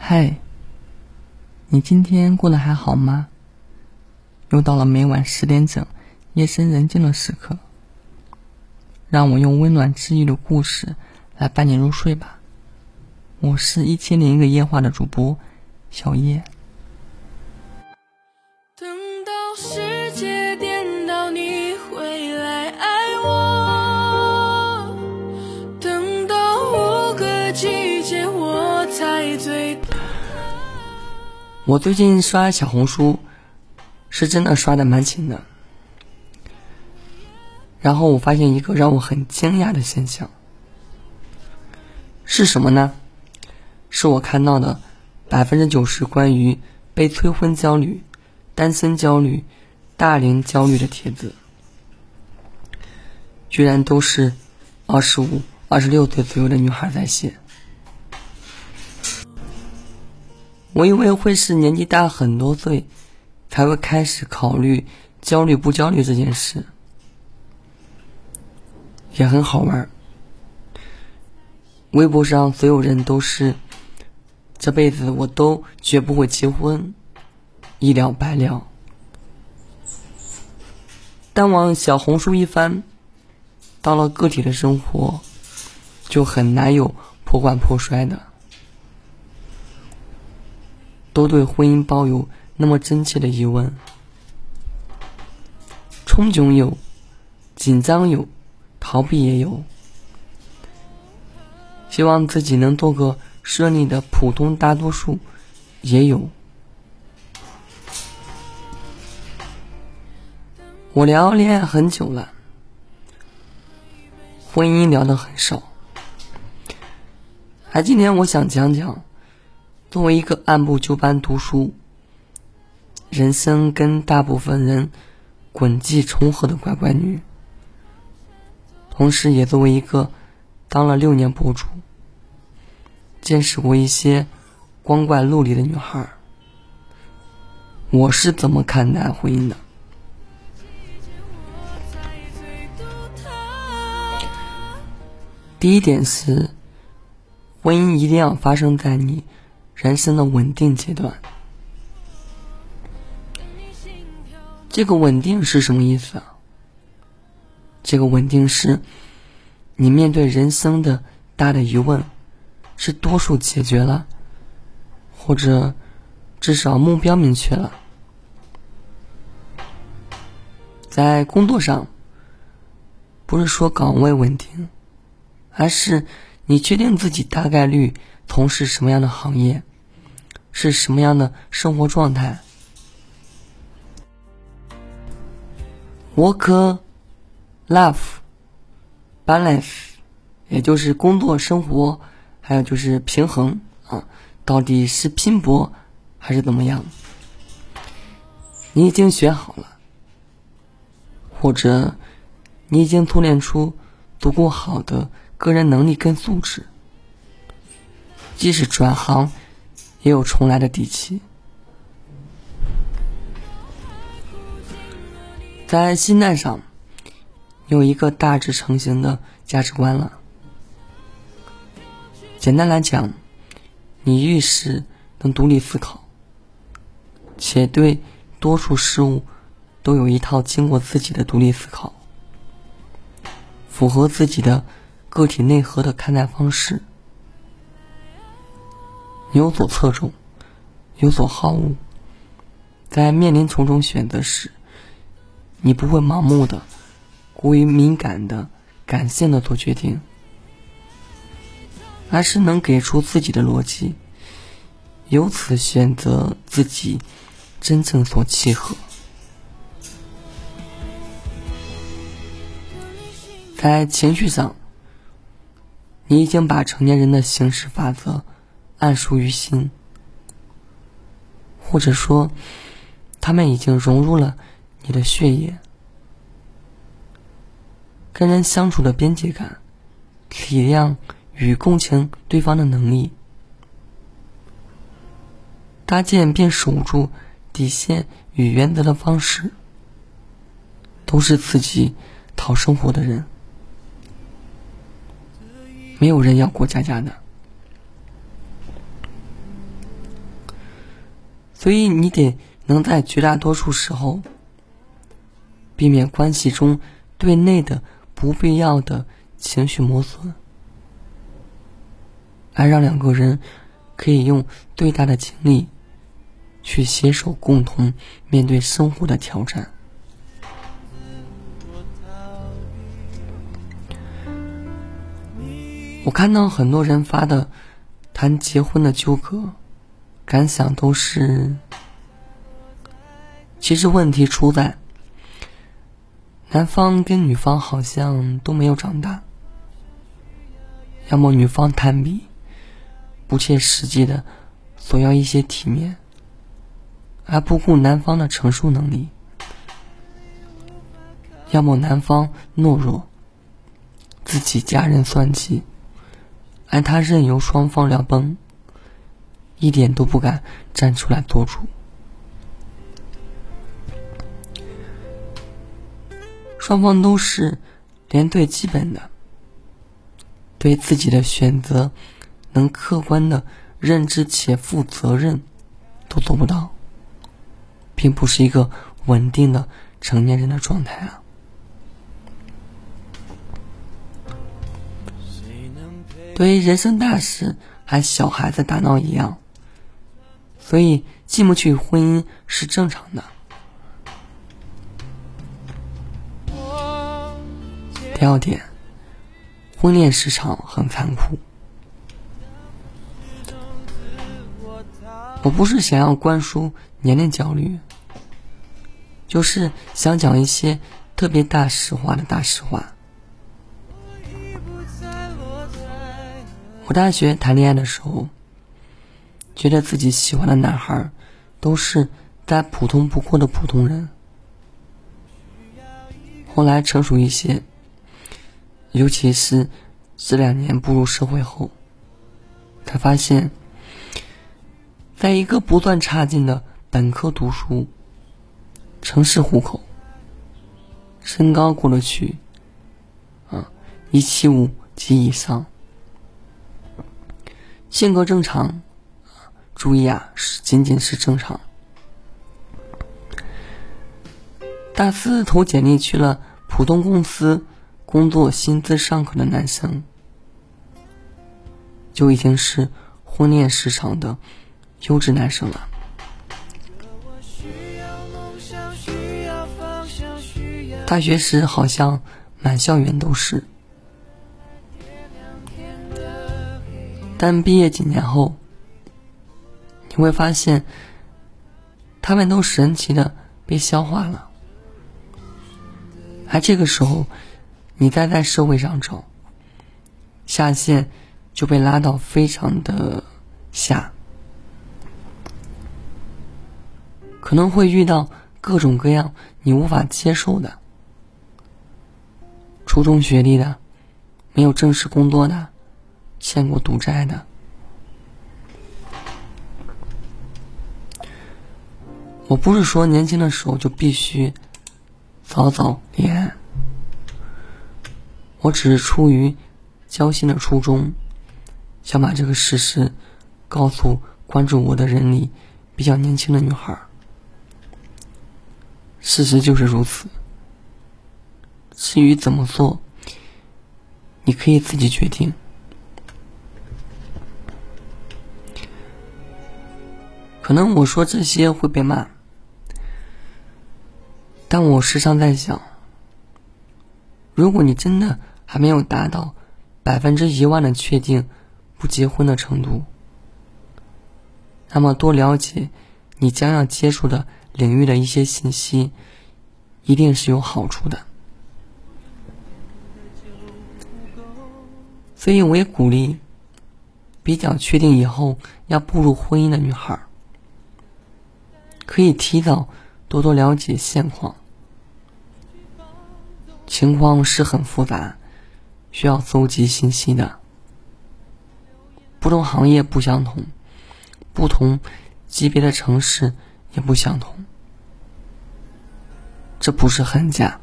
嗨，你今天过得还好吗？又到了每晚十点整，夜深人静的时刻，让我用温暖治愈的故事来伴你入睡吧。我是一千零一个夜话的主播小叶。我最近刷小红书，是真的刷的蛮勤的。然后我发现一个让我很惊讶的现象，是什么呢？是我看到的百分之九十关于被催婚焦虑、单身焦虑、大龄焦虑的帖子，居然都是二十五、二十六岁左右的女孩在写。我以为会是年纪大很多岁才会开始考虑焦虑不焦虑这件事，也很好玩。微博上所有人都是。这辈子我都绝不会结婚，一了百了。但往小红书一翻，到了个体的生活，就很难有破罐破摔的。都对婚姻抱有那么真切的疑问，憧憬有，紧张有，逃避也有，希望自己能做个。顺利的普通大多数也有。我聊恋爱很久了，婚姻聊的很少。而今天我想讲讲，作为一个按部就班读书、人生跟大部分人轨迹重合的乖乖女，同时也作为一个当了六年博主。见识过一些光怪陆离的女孩，我是怎么看待婚姻的？第一点是，婚姻一定要发生在你人生的稳定阶段。这个稳定是什么意思啊？这个稳定是，你面对人生的大的疑问。是多数解决了，或者至少目标明确了。在工作上，不是说岗位稳定，而是你确定自己大概率从事什么样的行业，是什么样的生活状态。Work, life, balance，也就是工作生活。还有就是平衡啊，到底是拼搏还是怎么样？你已经学好了，或者你已经锻炼出足够好的个人能力跟素质，即使转行也有重来的底气。在心态上，有一个大致成型的价值观了。简单来讲，你遇事能独立思考，且对多数事物都有一套经过自己的独立思考，符合自己的个体内核的看待方式，有所侧重，有所好恶，在面临重重选择时，你不会盲目的、过于敏感的、感性的做决定。而是能给出自己的逻辑，由此选择自己真正所契合。在情绪上，你已经把成年人的行事法则暗熟于心，或者说，他们已经融入了你的血液。跟人相处的边界感、体谅。与共情对方的能力，搭建并守住底线与原则的方式，都是自己讨生活的人。没有人要过家家的。所以你得能在绝大多数时候避免关系中对内的不必要的情绪磨损，而让两个人可以用最大的精力去携手共同面对生活的挑战。我看到很多人发的谈结婚的纠葛，感想都是：其实问题出在男方跟女方好像都没有长大，要么女方贪比，不切实际的索要一些体面，而不顾男方的承受能力；要么男方懦弱，自己家人算计。而他任由双方聊崩，一点都不敢站出来做主。双方都是连最基本的对自己的选择能客观的认知且负责任都做不到，并不是一个稳定的成年人的状态啊。对于人生大事，还小孩子打闹一样，所以进不去婚姻是正常的。第二点，婚恋市场很残酷。我不是想要灌输年龄焦虑，就是想讲一些特别大实话的大实话。我大学谈恋爱的时候，觉得自己喜欢的男孩都是再普通不过的普通人。后来成熟一些，尤其是这两年步入社会后，才发现，在一个不算差劲的本科读书、城市户口、身高过得去，啊，一七五及以上。性格正常，注意啊，是仅仅是正常。大四投简历去了普通公司工作，薪资尚可的男生，就已经是婚恋市场的优质男生了。大学时好像满校园都是。但毕业几年后，你会发现，他们都神奇的被消化了。而这个时候，你再在社会上找，下限就被拉到非常的下，可能会遇到各种各样你无法接受的，初中学历的，没有正式工作的。欠过赌债的，我不是说年轻的时候就必须早早恋爱，我只是出于交心的初衷，想把这个事实告诉关注我的人里比较年轻的女孩。事实就是如此，至于怎么做，你可以自己决定。可能我说这些会被骂，但我时常在想，如果你真的还没有达到百分之一万的确定不结婚的程度，那么多了解你将要接触的领域的一些信息，一定是有好处的。所以我也鼓励比较确定以后要步入婚姻的女孩。可以提早多多了解现况，情况是很复杂，需要搜集信息的。不同行业不相同，不同级别的城市也不相同。这不是很假，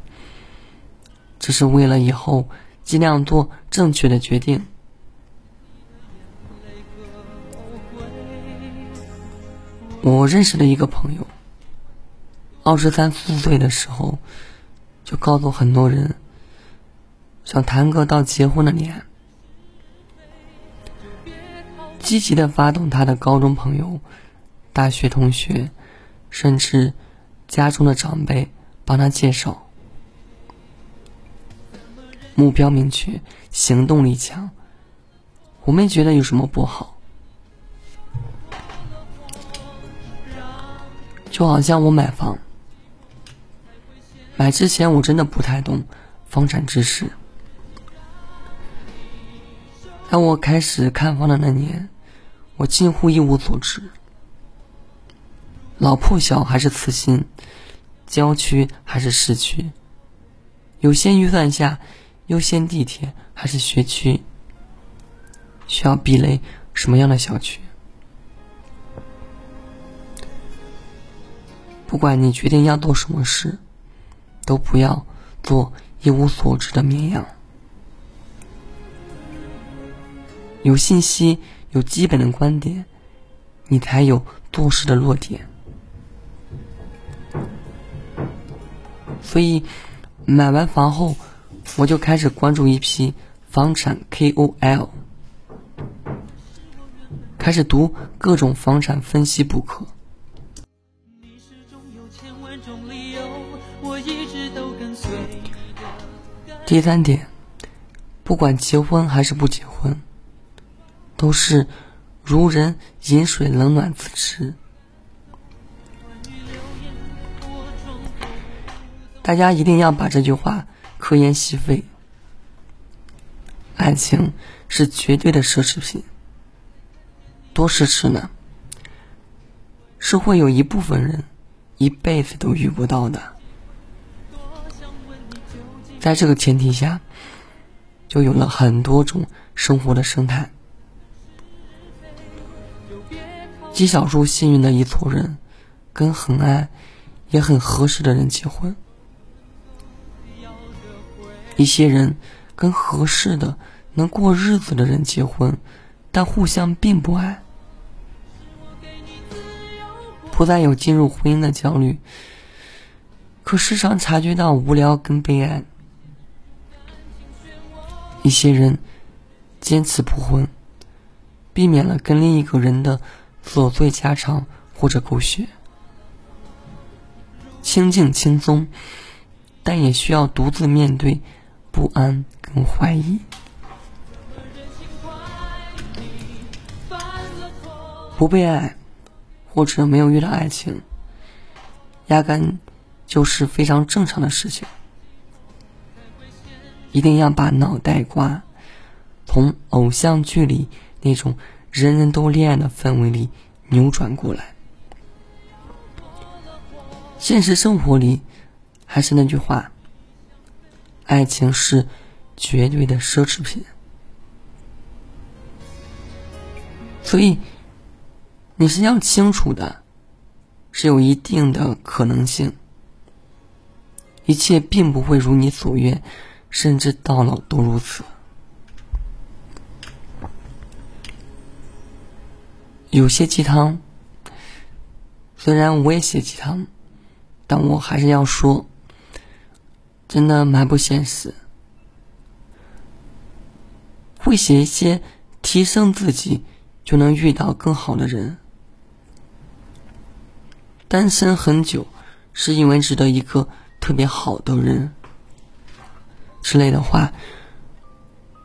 这是为了以后尽量做正确的决定。我认识的一个朋友，二十三四岁的时候，就告诉很多人，想谈个到结婚的恋爱，积极的发动他的高中朋友、大学同学，甚至家中的长辈帮他介绍，目标明确，行动力强，我没觉得有什么不好。就好像我买房，买之前我真的不太懂房产知识。当我开始看房的那年，我几乎一无所知。老破小还是次新，郊区还是市区，有限预算下，优先地铁还是学区，需要避雷什么样的小区？不管你决定要做什么事，都不要做一无所知的绵羊。有信息、有基本的观点，你才有做事的落点。所以，买完房后，我就开始关注一批房产 KOL，开始读各种房产分析补课。第三点，不管结婚还是不结婚，都是如人饮水，冷暖自知。大家一定要把这句话刻言吸肺。爱情是绝对的奢侈品，多奢侈呢？是会有一部分人一辈子都遇不到的。在这个前提下，就有了很多种生活的生态。极少数幸运的一撮人，跟很爱也很合适的人结婚；一些人跟合适的能过日子的人结婚，但互相并不爱，不再有进入婚姻的焦虑，可时常察觉到无聊跟悲哀。一些人坚持不婚，避免了跟另一个人的琐碎家常或者狗血，清静轻松，但也需要独自面对不安跟怀疑。不被爱，或者没有遇到爱情，压根就是非常正常的事情。一定要把脑袋瓜从偶像剧里那种人人都恋爱的氛围里扭转过来。现实生活里，还是那句话，爱情是绝对的奢侈品。所以，你是要清楚的，是有一定的可能性，一切并不会如你所愿。甚至到老都如此。有些鸡汤，虽然我也写鸡汤，但我还是要说，真的蛮不现实。会写一些提升自己就能遇到更好的人，单身很久是因为值得一个特别好的人。之类的话，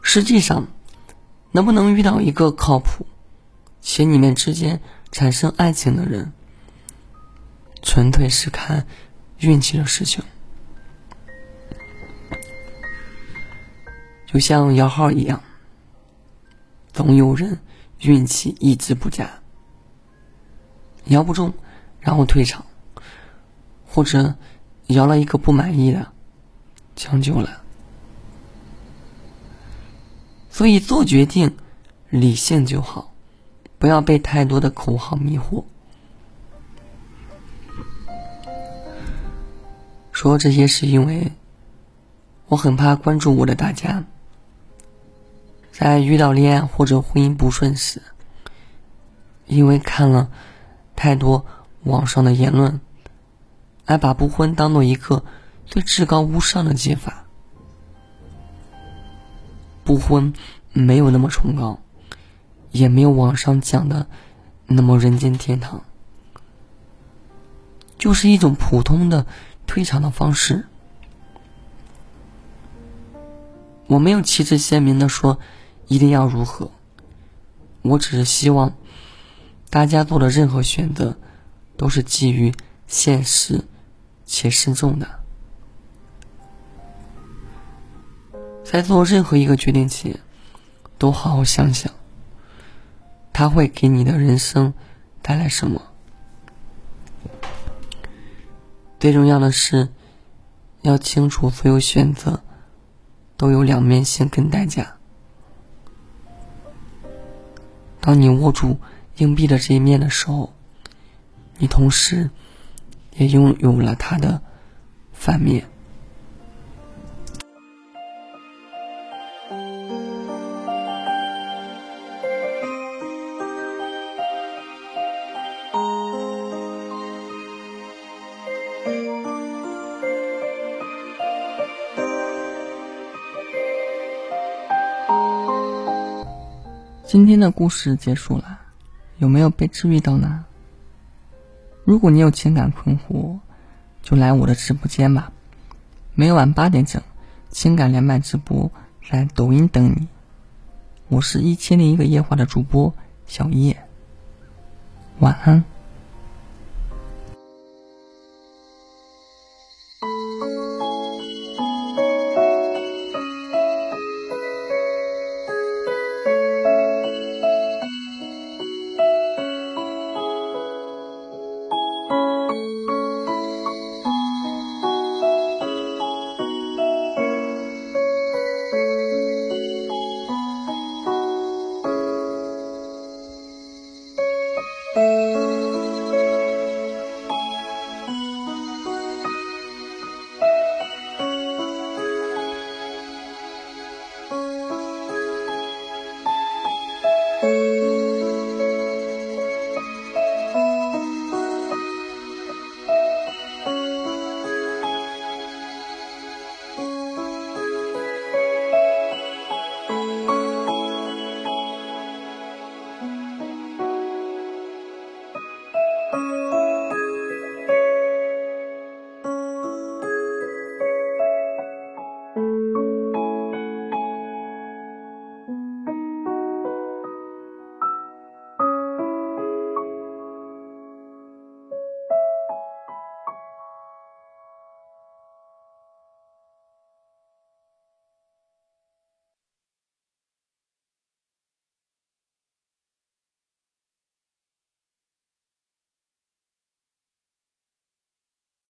实际上，能不能遇到一个靠谱且你们之间产生爱情的人，纯粹是看运气的事情。就像摇号一样，总有人运气一直不佳，摇不中，然后退场，或者摇了一个不满意的，将就了。所以做决定，理性就好，不要被太多的口号迷惑。说这些是因为，我很怕关注我的大家，在遇到恋爱或者婚姻不顺时，因为看了太多网上的言论，而把不婚当做一个最至高无上的解法。不婚没有那么崇高，也没有网上讲的那么人间天堂，就是一种普通的退场的方式。我没有旗帜鲜明的说一定要如何，我只是希望大家做的任何选择都是基于现实且慎重的。在做任何一个决定前，都好好想想，它会给你的人生带来什么。最重要的是，要清楚所有选择。都有两面性跟代价。当你握住硬币的这一面的时候，你同时也拥有了它的反面。的故事结束了，有没有被治愈到呢？如果你有情感困惑，就来我的直播间吧，每晚八点整，情感连麦直播，在抖音等你。我是一千零一个夜话的主播小叶，晚安。Música